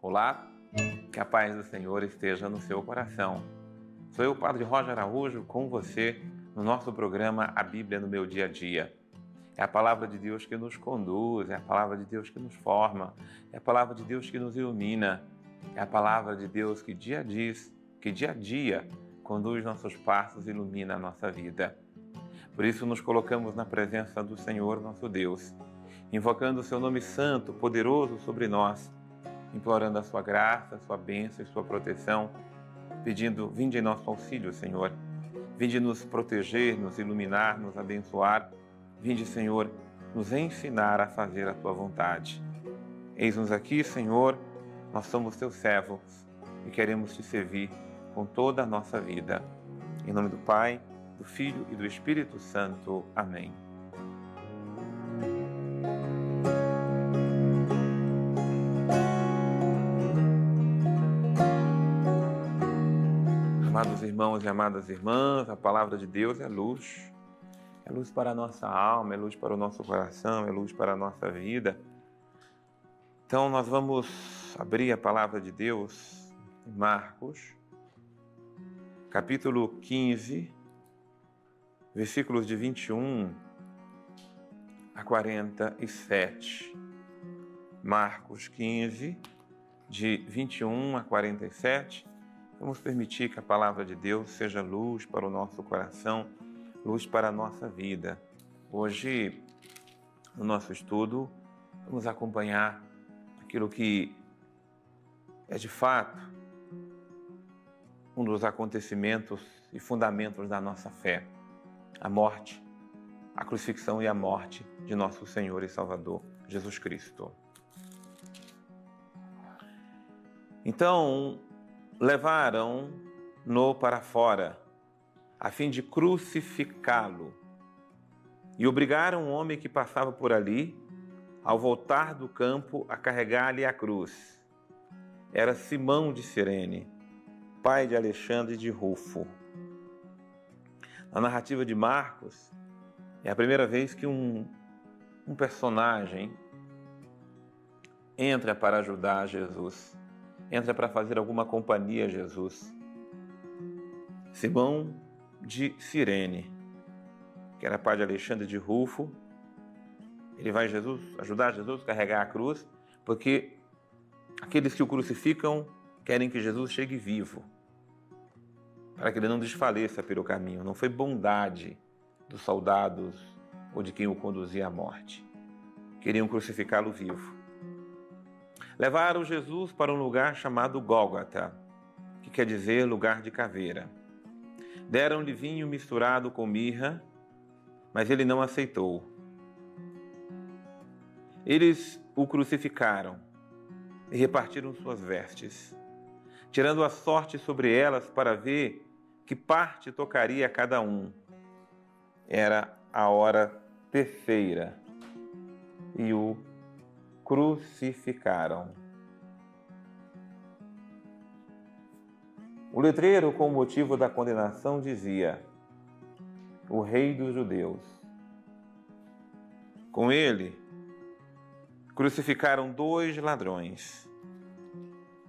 Olá, que a paz do Senhor esteja no seu coração. Sou eu, Padre Roger Araújo, com você no nosso programa A Bíblia no Meu Dia a Dia. É a palavra de Deus que nos conduz, é a palavra de Deus que nos forma, é a palavra de Deus que nos ilumina, é a palavra de Deus que dia a dia, que dia a dia conduz nossos passos e ilumina a nossa vida. Por isso nos colocamos na presença do Senhor nosso Deus, invocando o seu nome santo, poderoso sobre nós implorando a sua graça, a sua bênção e sua proteção, pedindo: vinde em nosso auxílio, Senhor. Vinde nos proteger, nos iluminar, nos abençoar. Vinde, Senhor, nos ensinar a fazer a tua vontade. Eis-nos aqui, Senhor, nós somos teus servos e queremos te servir com toda a nossa vida. Em nome do Pai, do Filho e do Espírito Santo. Amém. Amados irmãos e amadas irmãs, a palavra de Deus é luz. É luz para a nossa alma, é luz para o nosso coração, é luz para a nossa vida. Então nós vamos abrir a palavra de Deus em Marcos, capítulo 15, versículos de 21 a 47. Marcos 15, de 21 a 47 Vamos permitir que a palavra de Deus seja luz para o nosso coração, luz para a nossa vida. Hoje, no nosso estudo, vamos acompanhar aquilo que é de fato um dos acontecimentos e fundamentos da nossa fé: a morte, a crucifixão e a morte de nosso Senhor e Salvador Jesus Cristo. Então, levaram-no para fora, a fim de crucificá-lo. E obrigaram um homem que passava por ali, ao voltar do campo, a carregar-lhe a cruz. Era Simão de Cirene, pai de Alexandre de Rufo. Na narrativa de Marcos, é a primeira vez que um, um personagem entra para ajudar Jesus entra para fazer alguma companhia a Jesus. Simão de Cirene, que era pai de Alexandre de Rufo, ele vai Jesus, ajudar Jesus a carregar a cruz, porque aqueles que o crucificam querem que Jesus chegue vivo, para que ele não desfaleça pelo caminho. Não foi bondade dos soldados ou de quem o conduzia à morte. Queriam crucificá-lo vivo. Levaram Jesus para um lugar chamado Gólgota, que quer dizer lugar de caveira. Deram-lhe vinho misturado com mirra, mas ele não aceitou. Eles o crucificaram e repartiram suas vestes, tirando a sorte sobre elas para ver que parte tocaria a cada um. Era a hora terceira e o crucificaram. O letreiro, com o motivo da condenação, dizia: O Rei dos Judeus. Com ele, crucificaram dois ladrões,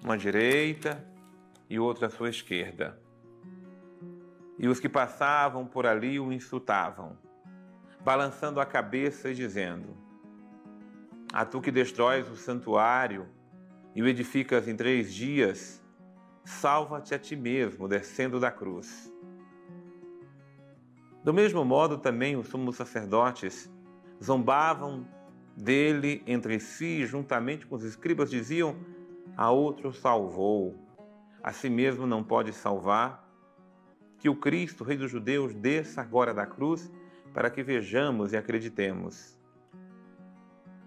uma à direita e outra à sua esquerda. E os que passavam por ali o insultavam, balançando a cabeça e dizendo: a tu que destróis o santuário e o edificas em três dias, salva-te a ti mesmo, descendo da cruz. Do mesmo modo, também os sumos sacerdotes zombavam dele entre si, juntamente com os escribas, diziam: A outro salvou, a si mesmo não pode salvar. Que o Cristo, Rei dos Judeus, desça agora da cruz, para que vejamos e acreditemos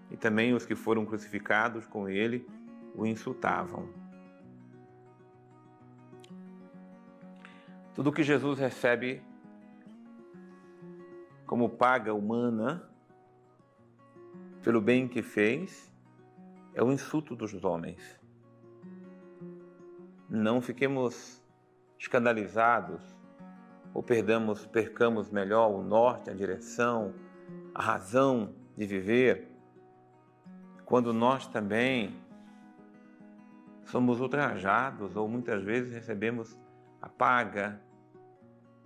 e também os que foram crucificados com ele o insultavam. Tudo que Jesus recebe como paga humana pelo bem que fez é o insulto dos homens. Não fiquemos escandalizados ou perdamos, percamos melhor o norte, a direção, a razão de viver quando nós também somos ultrajados ou muitas vezes recebemos a paga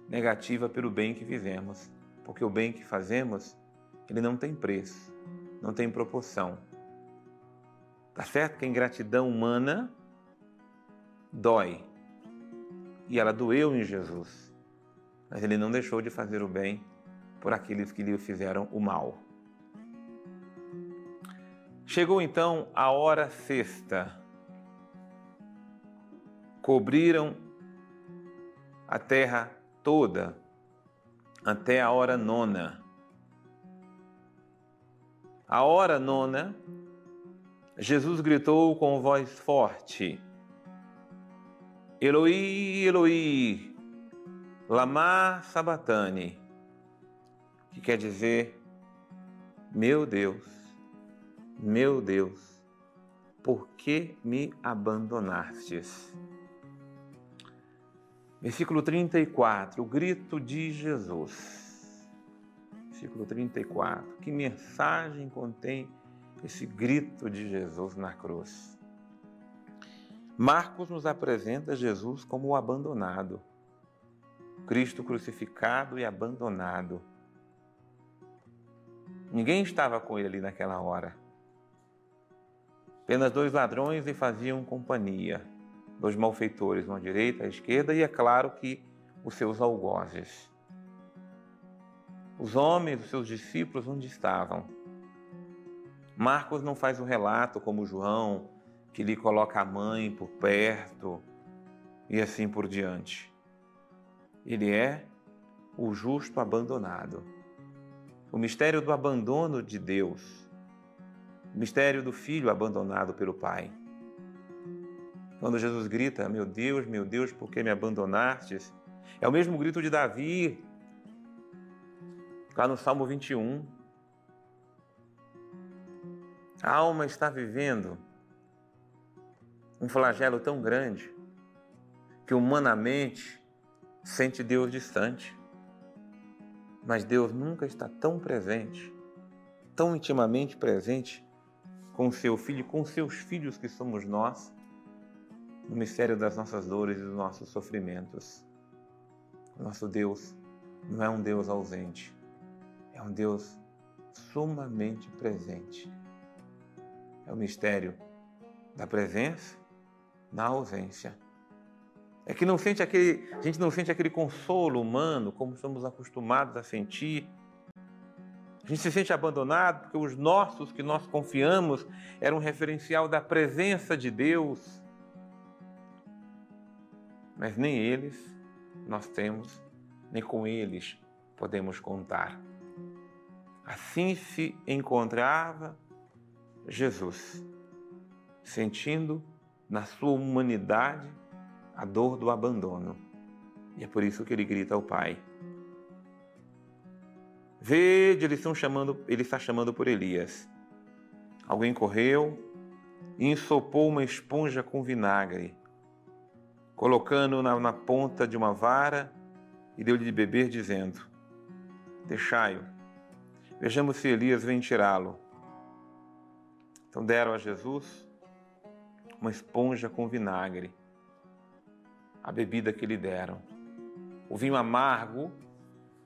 negativa pelo bem que fizemos, porque o bem que fazemos, ele não tem preço, não tem proporção. Tá certo que a ingratidão humana dói. E ela doeu em Jesus. Mas ele não deixou de fazer o bem por aqueles que lhe fizeram o mal. Chegou então a hora sexta. Cobriram a terra toda até a hora nona. A hora nona, Jesus gritou com voz forte: Eloi, Eloi, lama sabatani, que quer dizer, meu Deus, meu Deus, por que me abandonastes? Versículo 34, o grito de Jesus. Versículo 34, que mensagem contém esse grito de Jesus na cruz? Marcos nos apresenta Jesus como o abandonado, Cristo crucificado e abandonado. Ninguém estava com ele ali naquela hora. Apenas dois ladrões lhe faziam companhia dos malfeitores, uma à direita, à esquerda, e é claro que os seus algozes. Os homens, os seus discípulos, onde estavam? Marcos não faz um relato como João, que lhe coloca a mãe por perto e assim por diante. Ele é o justo abandonado. O mistério do abandono de Deus. O mistério do filho abandonado pelo Pai. Quando Jesus grita: Meu Deus, meu Deus, por que me abandonastes? É o mesmo grito de Davi, lá no Salmo 21. A alma está vivendo um flagelo tão grande que humanamente sente Deus distante. Mas Deus nunca está tão presente, tão intimamente presente com seu filho, com seus filhos que somos nós, no mistério das nossas dores e dos nossos sofrimentos. Nosso Deus não é um Deus ausente, é um Deus sumamente presente. É o mistério da presença na ausência. É que não sente aquele, a gente não sente aquele consolo humano como somos acostumados a sentir. Gente se sente abandonado porque os nossos que nós confiamos eram um referencial da presença de Deus mas nem eles nós temos, nem com eles podemos contar. Assim se encontrava Jesus, sentindo na sua humanidade a dor do abandono. E é por isso que ele grita ao Pai. Vede, eles estão chamando, ele está chamando por Elias. Alguém correu e ensopou uma esponja com vinagre colocando-o na, na ponta de uma vara e deu-lhe de beber, dizendo: Deixai-o, vejamos se Elias vem tirá-lo. Então deram a Jesus uma esponja com vinagre, a bebida que lhe deram, o vinho amargo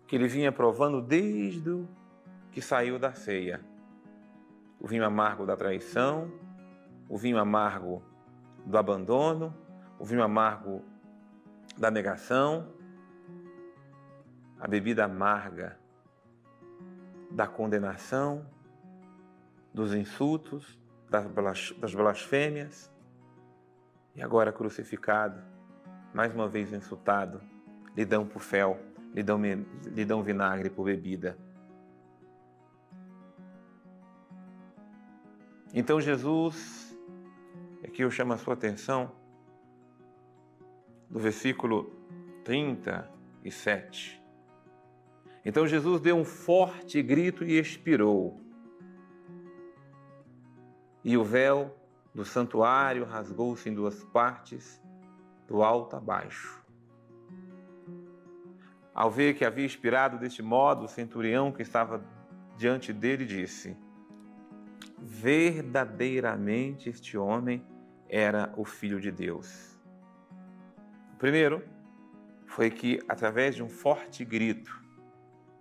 que ele vinha provando desde que saiu da ceia. O vinho amargo da traição, o vinho amargo do abandono, o vinho amargo da negação, a bebida amarga da condenação, dos insultos, das blasfêmias, e agora crucificado, mais uma vez insultado, lhe dão por fel, lhe dão, lhe dão vinagre por bebida. Então Jesus, aqui eu chamo a sua atenção, do versículo 37. Então Jesus deu um forte grito e expirou. E o véu do santuário rasgou-se em duas partes, do alto a baixo. Ao ver que havia expirado deste modo, o centurião que estava diante dele disse: verdadeiramente este homem era o Filho de Deus. O primeiro foi que, através de um forte grito,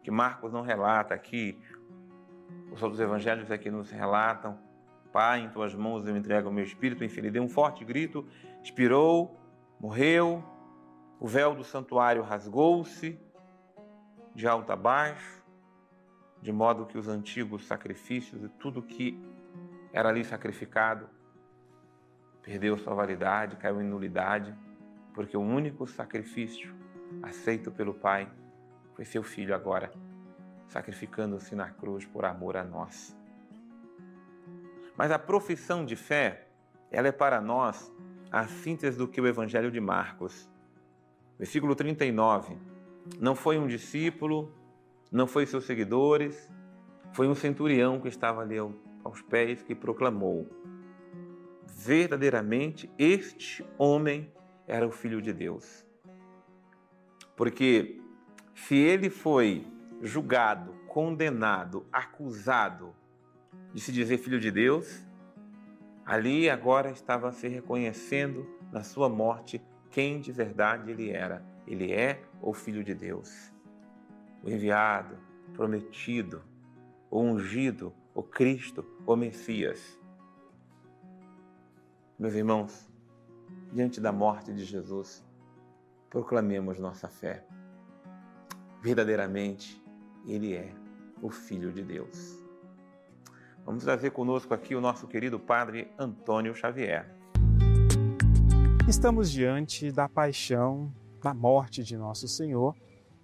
que Marcos não relata aqui, os outros evangelhos aqui nos relatam, Pai, em tuas mãos eu entrego o meu espírito, enfim, ele deu um forte grito, expirou, morreu, o véu do santuário rasgou-se de alto a baixo, de modo que os antigos sacrifícios e tudo que era ali sacrificado perdeu sua validade, caiu em nulidade, porque o único sacrifício aceito pelo Pai foi seu filho agora, sacrificando-se na cruz por amor a nós. Mas a profissão de fé, ela é para nós a síntese do que o Evangelho de Marcos. Versículo 39. Não foi um discípulo, não foi seus seguidores, foi um centurião que estava ali aos pés que proclamou: verdadeiramente este homem era o Filho de Deus. Porque se ele foi julgado, condenado, acusado de se dizer filho de Deus, ali agora estava se reconhecendo na sua morte quem de verdade ele era. Ele é o Filho de Deus, o enviado, prometido, o ungido, o Cristo, o Messias. Meus irmãos, diante da morte de Jesus, proclamemos nossa fé. Verdadeiramente, Ele é o Filho de Deus. Vamos trazer conosco aqui o nosso querido Padre Antônio Xavier. Estamos diante da paixão, da morte de nosso Senhor,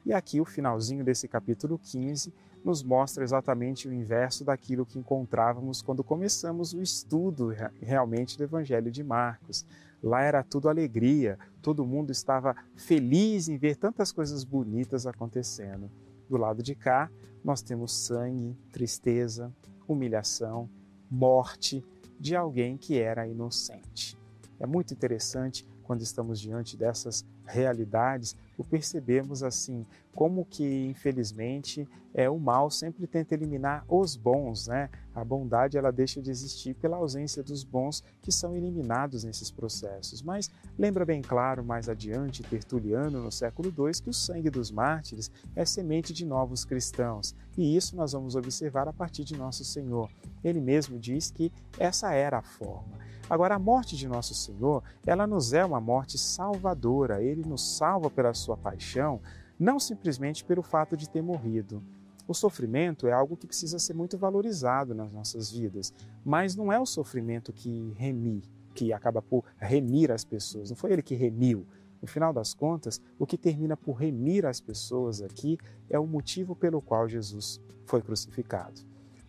e aqui o finalzinho desse capítulo 15 nos mostra exatamente o inverso daquilo que encontrávamos quando começamos o estudo realmente do Evangelho de Marcos. Lá era tudo alegria, todo mundo estava feliz em ver tantas coisas bonitas acontecendo. Do lado de cá, nós temos sangue, tristeza, humilhação, morte de alguém que era inocente. É muito interessante quando estamos diante dessas realidades, o percebemos assim, como que infelizmente é o mal sempre tenta eliminar os bons, né? A bondade ela deixa de existir pela ausência dos bons que são eliminados nesses processos. Mas lembra bem claro mais adiante Tertuliano no século II que o sangue dos mártires é semente de novos cristãos. E isso nós vamos observar a partir de nosso Senhor. Ele mesmo diz que essa era a forma. Agora, a morte de nosso Senhor, ela nos é uma morte salvadora. Ele nos salva pela sua paixão, não simplesmente pelo fato de ter morrido. O sofrimento é algo que precisa ser muito valorizado nas nossas vidas, mas não é o sofrimento que remi, que acaba por remir as pessoas. Não foi ele que remiu. No final das contas, o que termina por remir as pessoas aqui é o motivo pelo qual Jesus foi crucificado.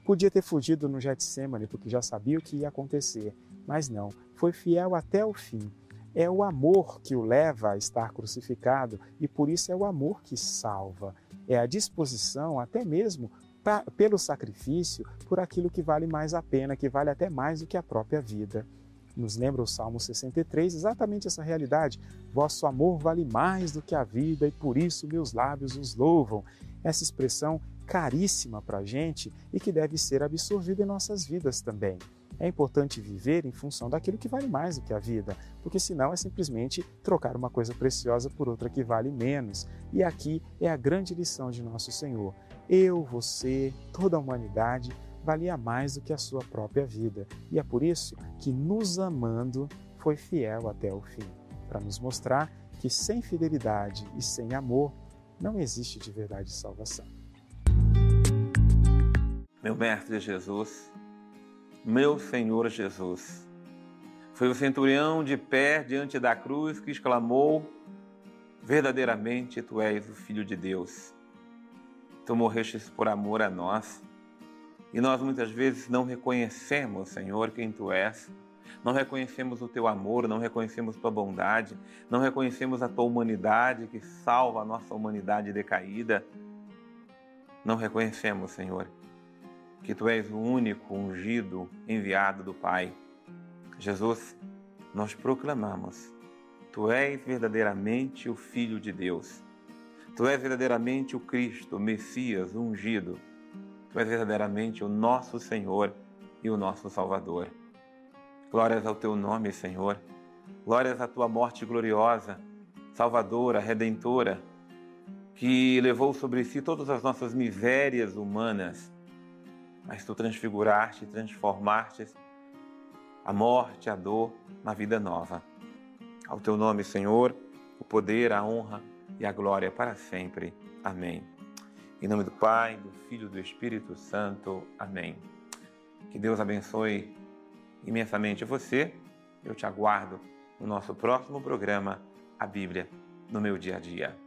Podia ter fugido no Getsemane, porque já sabia o que ia acontecer, mas não, foi fiel até o fim. É o amor que o leva a estar crucificado e por isso é o amor que salva. É a disposição, até mesmo pra, pelo sacrifício, por aquilo que vale mais a pena, que vale até mais do que a própria vida. Nos lembra o Salmo 63 exatamente essa realidade. Vosso amor vale mais do que a vida e por isso meus lábios os louvam. Essa expressão caríssima para a gente e que deve ser absorvida em nossas vidas também. É importante viver em função daquilo que vale mais do que a vida, porque senão é simplesmente trocar uma coisa preciosa por outra que vale menos. E aqui é a grande lição de nosso Senhor. Eu, você, toda a humanidade valia mais do que a sua própria vida. E é por isso que, nos amando, foi fiel até o fim para nos mostrar que sem fidelidade e sem amor não existe de verdade salvação. Meu Mestre Jesus, meu Senhor Jesus. Foi o centurião de pé diante da cruz que exclamou: Verdadeiramente tu és o Filho de Deus. Tu morrestes por amor a nós. E nós muitas vezes não reconhecemos, Senhor, quem tu és. Não reconhecemos o teu amor, não reconhecemos tua bondade, não reconhecemos a tua humanidade que salva a nossa humanidade decaída. Não reconhecemos, Senhor, que tu és o único ungido enviado do Pai. Jesus, nós proclamamos: Tu és verdadeiramente o Filho de Deus. Tu és verdadeiramente o Cristo, o Messias, o ungido. Tu és verdadeiramente o nosso Senhor e o nosso Salvador. Glórias ao teu nome, Senhor. Glórias à tua morte gloriosa, salvadora, redentora, que levou sobre si todas as nossas misérias humanas, mas tu transfiguraste, transformaste a morte, a dor na vida nova. Ao teu nome, Senhor, o poder, a honra e a glória para sempre. Amém. Em nome do Pai, do Filho e do Espírito Santo. Amém. Que Deus abençoe imensamente você. Eu te aguardo no nosso próximo programa, A Bíblia no meu dia a dia.